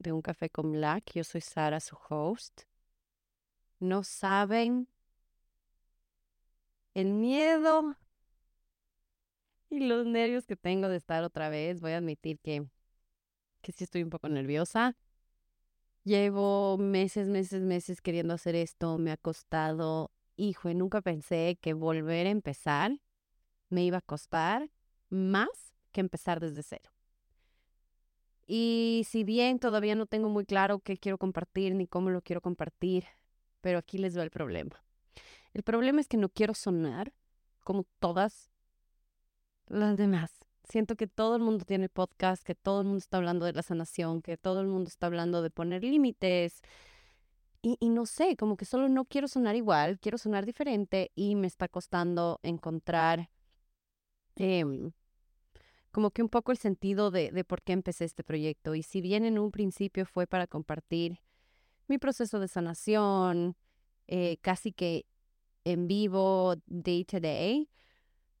de Un Café con Black. Yo soy Sara, su host. No saben el miedo y los nervios que tengo de estar otra vez. Voy a admitir que, que sí estoy un poco nerviosa. Llevo meses, meses, meses queriendo hacer esto. Me ha costado, hijo, nunca pensé que volver a empezar me iba a costar más que empezar desde cero. Y si bien todavía no tengo muy claro qué quiero compartir ni cómo lo quiero compartir, pero aquí les doy el problema. El problema es que no quiero sonar como todas las demás. Siento que todo el mundo tiene podcast, que todo el mundo está hablando de la sanación, que todo el mundo está hablando de poner límites. Y, no sé, como que solo no quiero sonar igual, quiero sonar diferente y me está costando encontrar em, como que un poco el sentido de, por qué empecé este proyecto. Y si bien en un principio fue para compartir mi proceso de sanación, eh, casi que en vivo, day to day,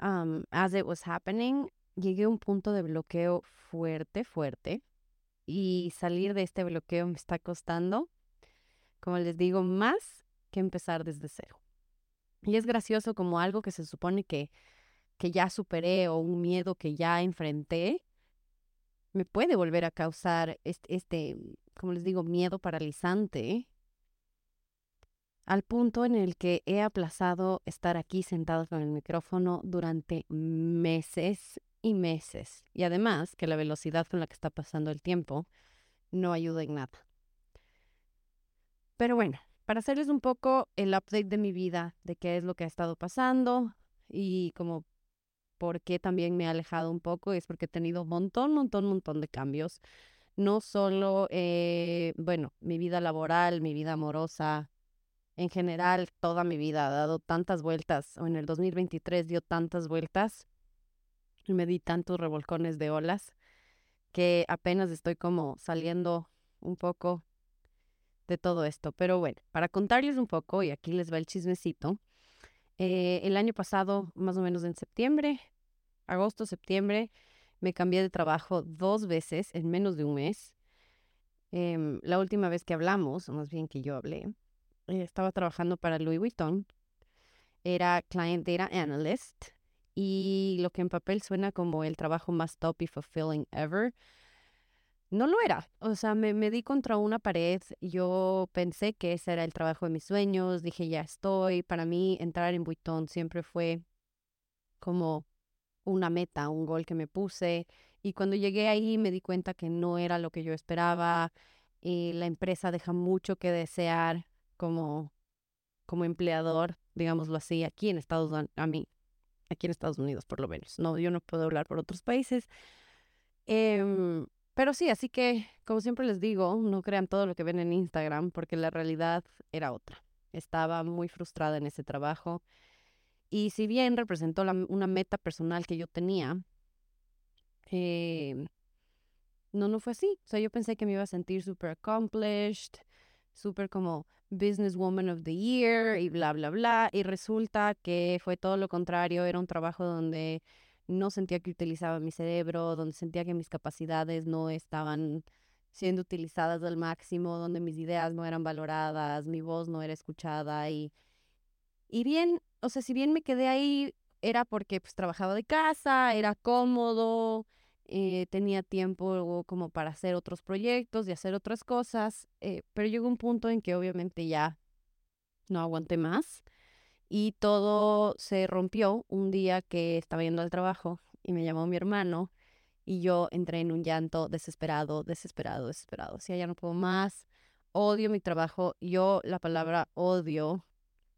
um, as it was happening, llegué a un punto de bloqueo fuerte, fuerte. Y salir de este bloqueo me está costando, como les digo, más que empezar desde cero. Y es gracioso como algo que se supone que que ya superé o un miedo que ya enfrenté, me puede volver a causar este, este como les digo, miedo paralizante al punto en el que he aplazado estar aquí sentado con el micrófono durante meses y meses. Y además que la velocidad con la que está pasando el tiempo no ayuda en nada. Pero bueno, para hacerles un poco el update de mi vida, de qué es lo que ha estado pasando y como por qué también me he alejado un poco es porque he tenido un montón, montón, montón de cambios. No solo, eh, bueno, mi vida laboral, mi vida amorosa, en general, toda mi vida ha dado tantas vueltas, o en el 2023 dio tantas vueltas y me di tantos revolcones de olas que apenas estoy como saliendo un poco de todo esto. Pero bueno, para contarles un poco, y aquí les va el chismecito, eh, el año pasado, más o menos en septiembre, agosto, septiembre, me cambié de trabajo dos veces en menos de un mes. Em, la última vez que hablamos, más bien que yo hablé, eh, estaba trabajando para Louis Vuitton. Era Client Data Analyst y lo que en papel suena como el trabajo más top y fulfilling ever, no lo era. O sea, me, me, di contra una pared. Yo pensé que ese era el trabajo de mis sueños. Dije, ya estoy. Para mí, entrar en Vuitton siempre fue como una meta, un gol que me puse. Y cuando llegué ahí me di cuenta que no era lo que yo esperaba. Y la empresa deja mucho que desear como, como empleador, digámoslo así, aquí en Estados Unidos, a mí, aquí en Estados Unidos por lo menos. No, yo no puedo hablar por otros países. Em, pero sí, así que, como siempre les digo, no crean todo lo que ven en Instagram, porque la realidad era otra. Estaba muy frustrada en ese trabajo. Y si bien representó una meta personal que yo tenía, eh, no, no fue así. O sea, yo pensé que me iba a sentir súper accomplished, súper como businesswoman of the year y bla, bla, bla. Y resulta que fue todo lo contrario. Era un trabajo donde no sentía que utilizaba mi cerebro, donde sentía que mis capacidades no estaban siendo utilizadas al máximo, donde mis ideas no eran valoradas, mi voz no era escuchada y, y bien, o sea, si bien me quedé ahí, era porque pues trabajaba de casa, era cómodo, eh, tenía tiempo como para hacer otros proyectos y hacer otras cosas, eh, pero llegó un punto en que obviamente ya no aguanté más y todo se rompió un día que estaba yendo al trabajo y me llamó mi hermano y yo entré en un llanto desesperado, desesperado, desesperado. O ya no puedo más, odio mi trabajo. Yo la palabra odio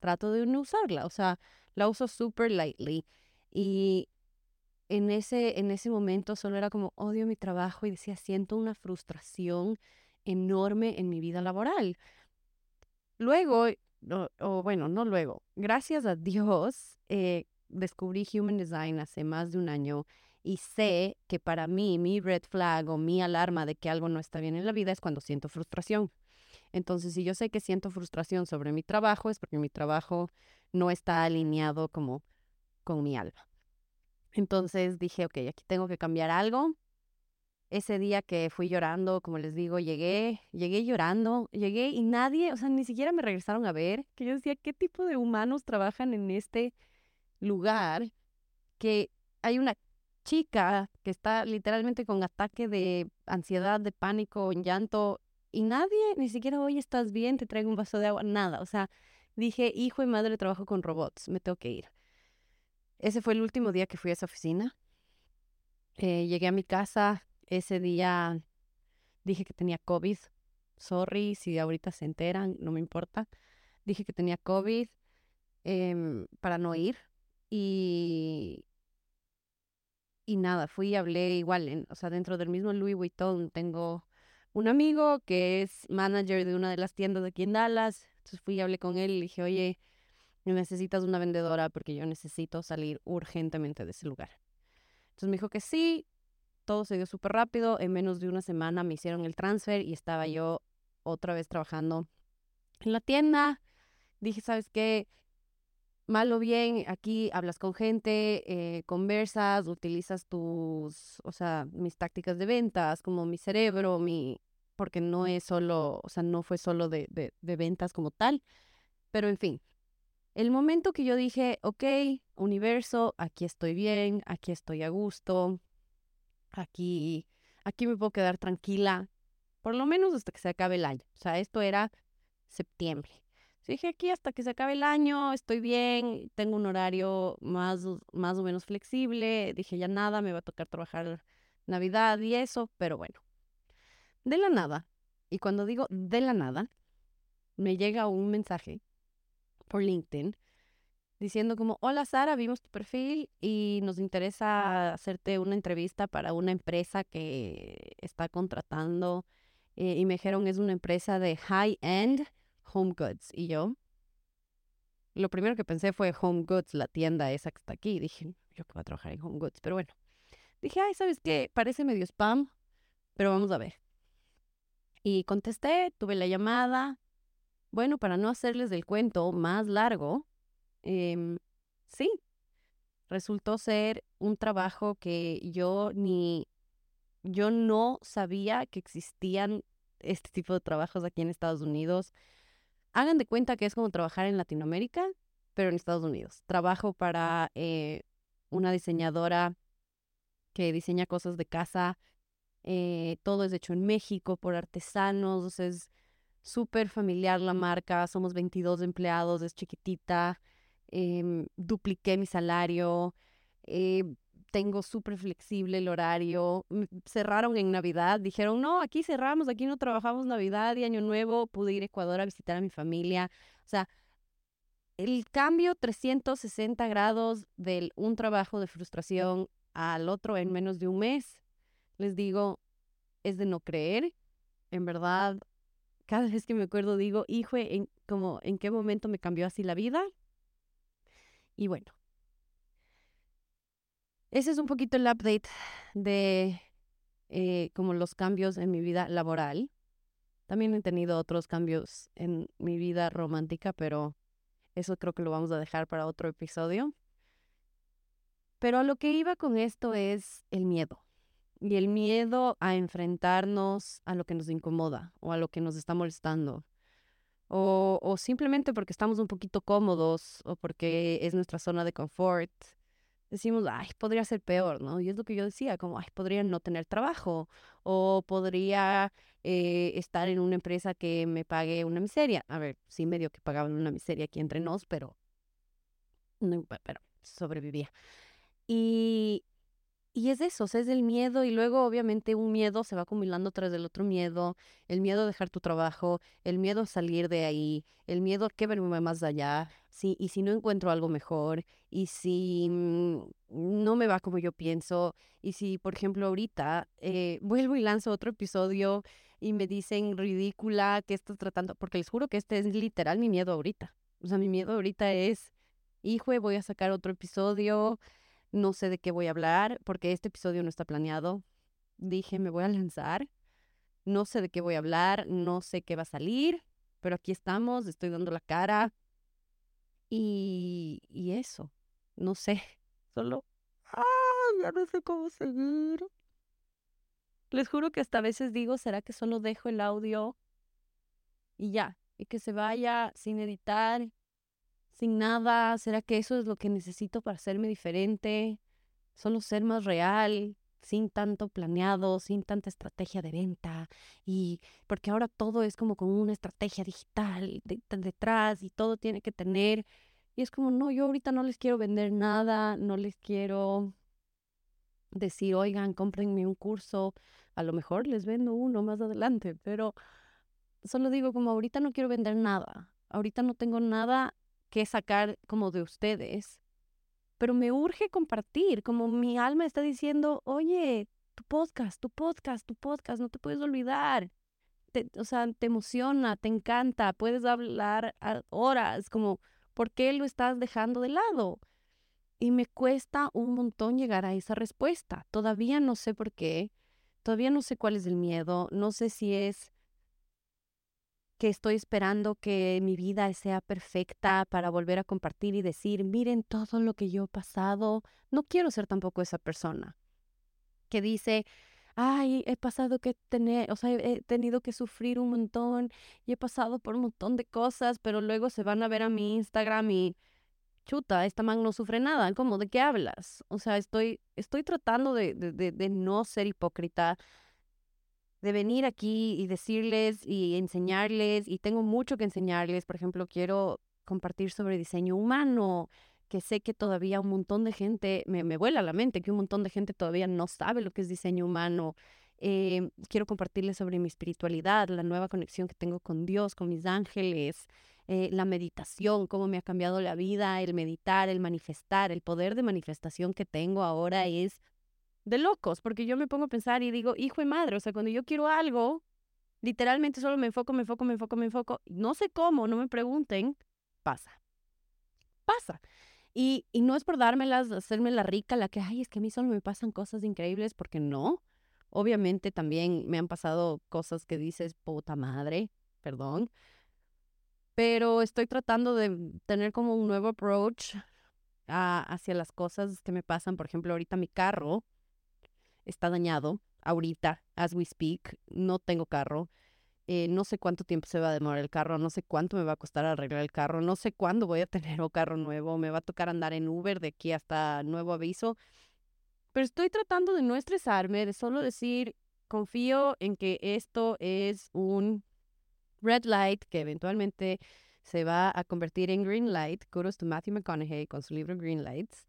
trato de no usarla, o sea, la uso super lightly. Y en ese, en ese momento solo era como odio mi trabajo y decía, siento una frustración enorme en mi vida laboral. Luego, o, bueno, no luego, gracias a Dios, eh, descubrí Human Design hace más de un año y sé que para mí mi red flag o mi alarma de que algo no está bien en la vida es cuando siento frustración. Entonces, si yo sé que siento frustración sobre mi trabajo, es porque mi trabajo no está alineado como con mi alma. Entonces dije, ok, aquí tengo que cambiar algo. Ese día que fui llorando, como les digo, llegué, llegué llorando, llegué y nadie, o sea, ni siquiera me regresaron a ver, que yo decía, ¿qué tipo de humanos trabajan en este lugar? Que hay una chica que está literalmente con ataque de ansiedad, de pánico, en llanto, y nadie, ni siquiera, hoy estás bien, te traigo un vaso de agua, nada. O sea, dije, hijo y madre, trabajo con robots, me tengo que ir. Ese fue el último día que fui a esa oficina. Eh, llegué a mi casa, ese día dije que tenía COVID. Sorry si ahorita se enteran, no me importa. Dije que tenía COVID em, para no ir. Y, y nada, fui y hablé igual, en, o sea, dentro del mismo Louis Vuitton tengo un amigo que es manager de una de las tiendas de aquí en Dallas. Entonces fui y hablé con él y dije, oye, necesitas una vendedora porque yo necesito salir urgentemente de ese lugar. Entonces me dijo que sí, todo se dio súper rápido. En menos de una semana me hicieron el transfer y estaba yo otra vez trabajando en la tienda. Dije, ¿sabes qué? mal o bien, aquí hablas con gente, eh, conversas, utilizas tus, o sea, mis tácticas de ventas, como mi cerebro, mi, porque no es solo, o sea, no fue solo de, de, de ventas como tal, pero en fin, el momento que yo dije, ok, universo, aquí estoy bien, aquí estoy a gusto, aquí, aquí me puedo quedar tranquila, por lo menos hasta que se acabe el año. O sea, esto era septiembre dije, aquí hasta que se acabe el año, estoy bien, tengo un horario más, más o menos flexible. Dije, ya nada, me va a tocar trabajar Navidad y eso, pero bueno. De la nada, y cuando digo de la nada, me llega un mensaje por LinkedIn diciendo como, hola Sara, vimos tu perfil y nos interesa hacerte una entrevista para una empresa que está contratando. Eh, y me dijeron, es una empresa de high-end Home Goods. Y yo, lo primero que pensé fue Home Goods, la tienda esa que está aquí. Dije, yo que voy a trabajar en Home Goods, pero bueno. Dije, ay, ¿sabes qué? Parece medio spam, pero vamos a ver. Y contesté, tuve la llamada. Bueno, para no hacerles el cuento más largo, em, sí, resultó ser un trabajo que yo ni, yo no sabía que existían este tipo de trabajos aquí en Estados Unidos. Hagan de cuenta que es como trabajar en Latinoamérica, pero en Estados Unidos. Trabajo para eh, una diseñadora que diseña cosas de casa. Eh, todo es hecho en México por artesanos. Es súper familiar la marca. Somos 22 empleados, es chiquitita. Em, dupliqué mi salario. Eh, tengo súper flexible el horario. Cerraron en Navidad, dijeron, no, aquí cerramos, aquí no trabajamos Navidad y Año Nuevo. Pude ir a Ecuador a visitar a mi familia. O sea, el cambio 360 grados de un trabajo de frustración al otro en menos de un mes, les digo, es de no creer. En verdad, cada vez que me acuerdo digo, hijo, ¿en, como, ¿en qué momento me cambió así la vida? Y bueno, ese es un poquito el update de eh, como los cambios en mi vida laboral. También he tenido otros cambios en mi vida romántica, pero eso creo que lo vamos a dejar para otro episodio. Pero a lo que iba con esto es el miedo. Y el miedo a enfrentarnos a lo que nos incomoda o a lo que nos está molestando. O, simplemente porque estamos un poquito cómodos o porque es nuestra zona de confort decimos, ay, podría ser peor, ¿no? Y es lo que yo decía, como, ay, podría no tener trabajo o podría eh, estar en una empresa que me pague una miseria. A ver, sí, medio que pagaban una miseria aquí entre nos, pero, pero sobrevivía. Y, y es eso, es el miedo y luego obviamente un miedo se va acumulando tras del otro miedo, el miedo a dejar tu trabajo, el miedo a salir de ahí, el miedo a que verme más allá, sí, y si no encuentro algo mejor, y si mm, no me va como yo pienso, y si por ejemplo ahorita eh, vuelvo y lanzo otro episodio y me dicen ridícula, que estás tratando? Porque les juro que este es literal mi miedo ahorita. O sea, mi miedo ahorita es, hijo, voy a sacar otro episodio, no sé de qué voy a hablar, porque este episodio no está planeado. Dije, me voy a lanzar, no sé de qué voy a hablar, no sé qué va a salir, pero aquí estamos, estoy dando la cara. Y, y eso, no sé, solo, ah, ya no sé cómo seguir. Les juro que hasta a veces digo, ¿será que solo dejo el audio y ya? Y que se vaya sin editar, sin nada. ¿Será que eso es lo que necesito para hacerme diferente? Solo ser más real, sin tanto planeado, sin tanta estrategia de venta. Y porque ahora todo es como con una estrategia digital detrás y todo tiene que tener. Y es como, no, yo ahorita no les quiero vender nada, no les quiero decir, oigan, cómprenme un curso, a lo mejor les vendo uno más adelante, pero solo digo como ahorita no quiero vender nada, ahorita no tengo nada que sacar como de ustedes, pero me urge compartir, como mi alma está diciendo, oye, tu podcast, tu podcast, tu podcast, no te puedes olvidar. o sea, te emociona, te encanta, puedes hablar horas, como, ¿por qué lo estás dejando de lado? Y me cuesta un montón llegar a esa respuesta. Todavía no sé por qué, todavía no sé cuál es el miedo, no sé si es que estoy esperando que mi vida sea perfecta para volver a compartir y decir, miren todo lo que yo he pasado. No quiero ser tampoco esa persona que dice, ay, he pasado que tener, o sea, he tenido que sufrir un montón y he pasado por un montón de cosas, pero luego se van a ver a mi Instagram y chuta, esta man no sufre nada, ¿cómo? ¿De qué hablas? O sea, estoy, estoy tratando de, de, de, no ser hipócrita, de venir aquí y decirles y enseñarles, y tengo mucho que enseñarles, por ejemplo, quiero compartir sobre diseño humano, que sé que todavía un montón de gente, me, me vuela la mente que un montón de gente todavía no sabe lo que es diseño humano. Eh, quiero compartirles sobre mi espiritualidad, la nueva conexión que tengo con Dios, con mis ángeles, eh, la meditación, cómo me ha cambiado la vida, el meditar, el manifestar, el poder de manifestación que tengo ahora es de locos, porque yo me pongo a pensar y digo, hijo y madre, o sea, cuando yo quiero algo, literalmente solo me enfoco, me enfoco, me enfoco, me enfoco, no sé cómo, no me pregunten, pasa, pasa. Y, y no es por dármelas, hacerme la rica, la que, ay, es que a mí solo me pasan cosas increíbles, porque no. Obviamente también me han pasado cosas que dices, puta madre, perdón, pero estoy tratando de tener como un nuevo approach hacia las cosas que me pasan. Por ejemplo, ahorita mi carro está dañado, ahorita, as we speak, no tengo carro. Eh, no sé cuánto tiempo se va a demorar el carro, no sé cuánto me va a costar arreglar el carro, no sé cuándo voy a tener un carro nuevo, me va a tocar andar en Uber de aquí hasta nuevo aviso. Pero estoy tratando de no estresarme, de solo decir, confío en que esto es un red light, que eventualmente se va a convertir en green light. Kudos to Matthew McConaughey con su libro Green Lights.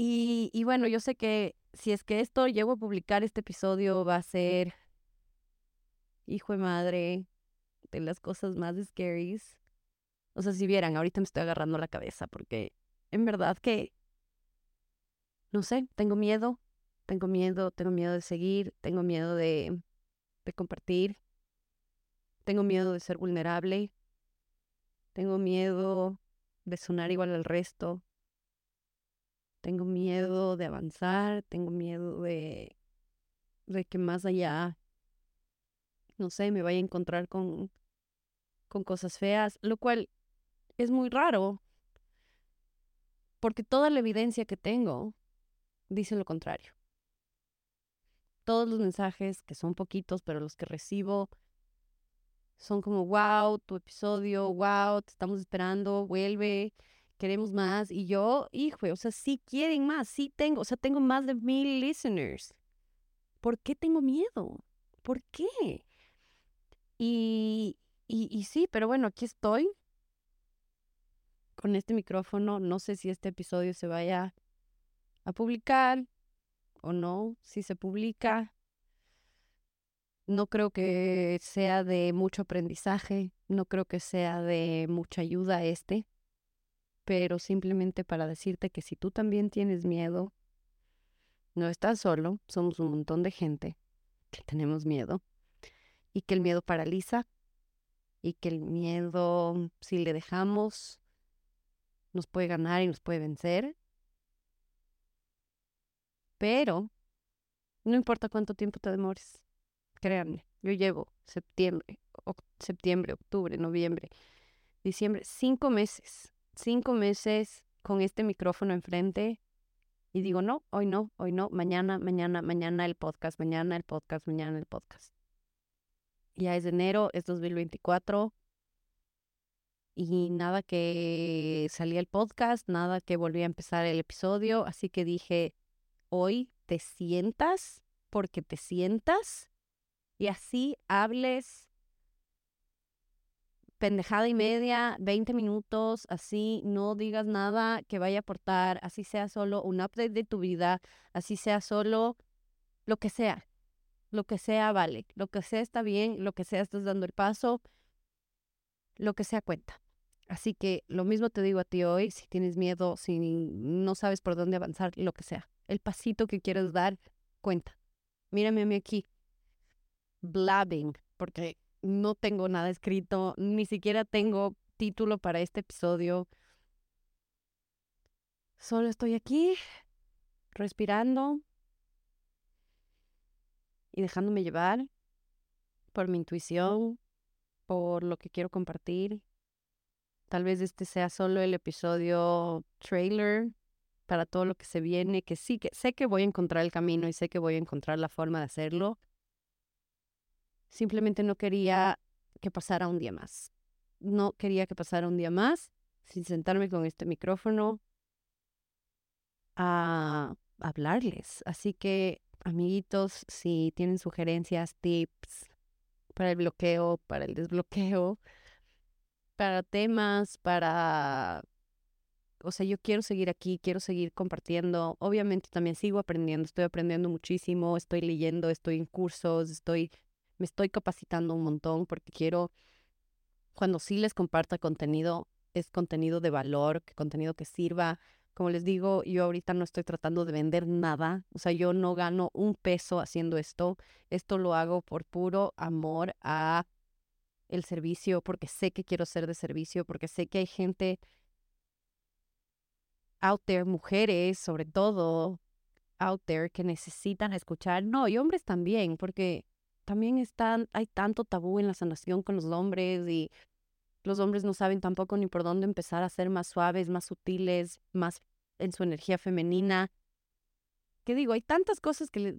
Y, bueno, yo sé que si es que esto llego a publicar este episodio va a ser, hijo de madre, de las cosas más scary. O sea, si vieran, ahorita me estoy agarrando la cabeza porque en verdad que, no sé, tengo miedo, tengo miedo, tengo miedo de seguir, tengo miedo de compartir, tengo miedo de ser vulnerable. Tengo miedo de sonar igual al resto. Tengo miedo de avanzar. Tengo miedo de, de que más allá, no sé, me vaya a encontrar con, con cosas feas, lo cual es muy raro. Porque toda la evidencia que tengo dice lo contrario. Todos los mensajes, que son poquitos, pero los que recibo, son como, wow, tu episodio, wow, te estamos esperando, vuelve, queremos más. Y yo, hijo, o sea, sí quieren más, sí tengo, o sea, tengo más de mil listeners. ¿Por qué tengo miedo? ¿Por qué? Y, y, y sí, pero bueno, aquí estoy con este micrófono. No sé si este episodio se vaya a publicar o no. Si se publica, no creo que sea de mucho aprendizaje, no creo que sea de mucha ayuda este, pero simplemente para decirte que si tú también tienes miedo, no estás solo, somos un montón de gente que tenemos miedo y que el miedo paraliza y que el miedo, si le dejamos, nos puede ganar y nos puede vencer. Pero no importa cuánto tiempo te demores, créanme, yo llevo septiembre, septiembre, octubre, noviembre, diciembre, cinco meses, cinco meses con este micrófono enfrente y digo, no, hoy no, hoy no, mañana, mañana, mañana el podcast, mañana el podcast, mañana el podcast. Ya es enero, es 2024 y nada que salía el podcast, nada que volví a empezar el episodio, así que dije, hoy te sientas porque te sientas y así hables pendejada y media, 20 minutos, así no digas nada que vaya a aportar, así sea solo un update de tu vida, así sea solo lo que sea, lo que sea vale, lo que sea está bien, lo que sea estás dando el paso, lo que sea cuenta. Así que lo mismo te digo a ti hoy, si tienes miedo, si no sabes por dónde avanzar, lo que sea, el pasito que quieres dar, cuenta. Mírame a mí aquí, blabbing, porque no tengo nada escrito, ni siquiera tengo título para este episodio. Solo estoy aquí, respirando y dejándome llevar por mi intuición, por lo que quiero compartir. Tal vez este sea solo el episodio trailer para todo lo que se viene, que sí, que sé que voy a encontrar el camino y sé que voy a encontrar la forma de hacerlo, Simplemente no quería que pasara un día más. No quería que pasara un día más sin sentarme con este micrófono a hablarles. Así que, amiguitos, si tienen sugerencias, tips para el bloqueo, para el desbloqueo, para temas, para... O sea, yo quiero seguir aquí, quiero seguir compartiendo. Obviamente también sigo aprendiendo, estoy aprendiendo muchísimo, estoy leyendo, estoy en cursos, estoy me estoy capacitando un montón porque quiero, cuando sí les comparta contenido, es contenido de valor, contenido que sirva. Como les digo, yo ahorita no estoy tratando de vender nada, o sea, yo no gano un peso haciendo esto. Esto lo hago por puro amor a el servicio, porque sé que quiero ser de servicio, porque sé que hay gente out there, mujeres sobre todo, out there que necesitan escuchar, no, y hombres también, porque también están, hay tanto tabú en la sanación con los hombres y los hombres no saben tampoco ni por dónde empezar a ser más suaves, más sutiles, más en su energía femenina. ¿Qué digo? Hay tantas cosas que,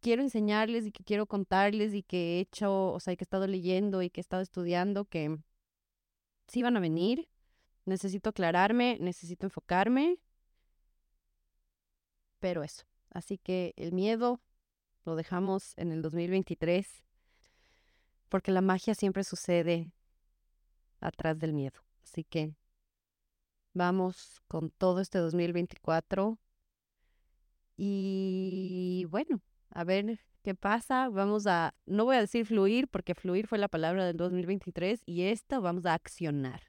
quiero enseñarles y que quiero contarles y que he hecho, o sea, que he estado leyendo y que he estado estudiando que sí van a venir. Necesito aclararme, necesito enfocarme. Pero eso. Así que el miedo lo dejamos en el 2023, porque la magia siempre sucede atrás del miedo. Así que vamos con todo este 2024 y bueno, a ver qué pasa. Vamos a, no voy a decir fluir, porque fluir fue la palabra del 2023 y esta vamos a accionar.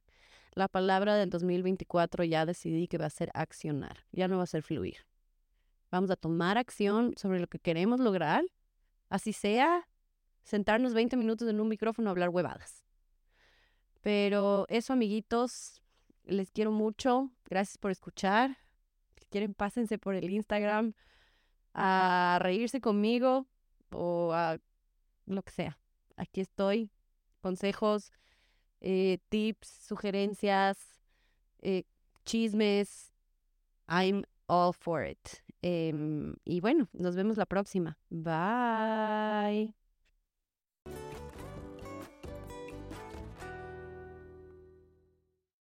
La palabra del 2024 ya decidí que va a ser accionar, ya no va a ser fluir. Vamos a tomar acción sobre lo que queremos lograr, así sea sentarnos 20 minutos en un micrófono a hablar huevadas. Pero eso, amiguitos, les quiero mucho. Gracias por escuchar. Si quieren, pásense por el Instagram a reírse conmigo o a lo que sea. Aquí estoy. Consejos, eh, tips, sugerencias, eh, chismes. I'm all for it. Em, y bueno, nos vemos la próxima. Bye.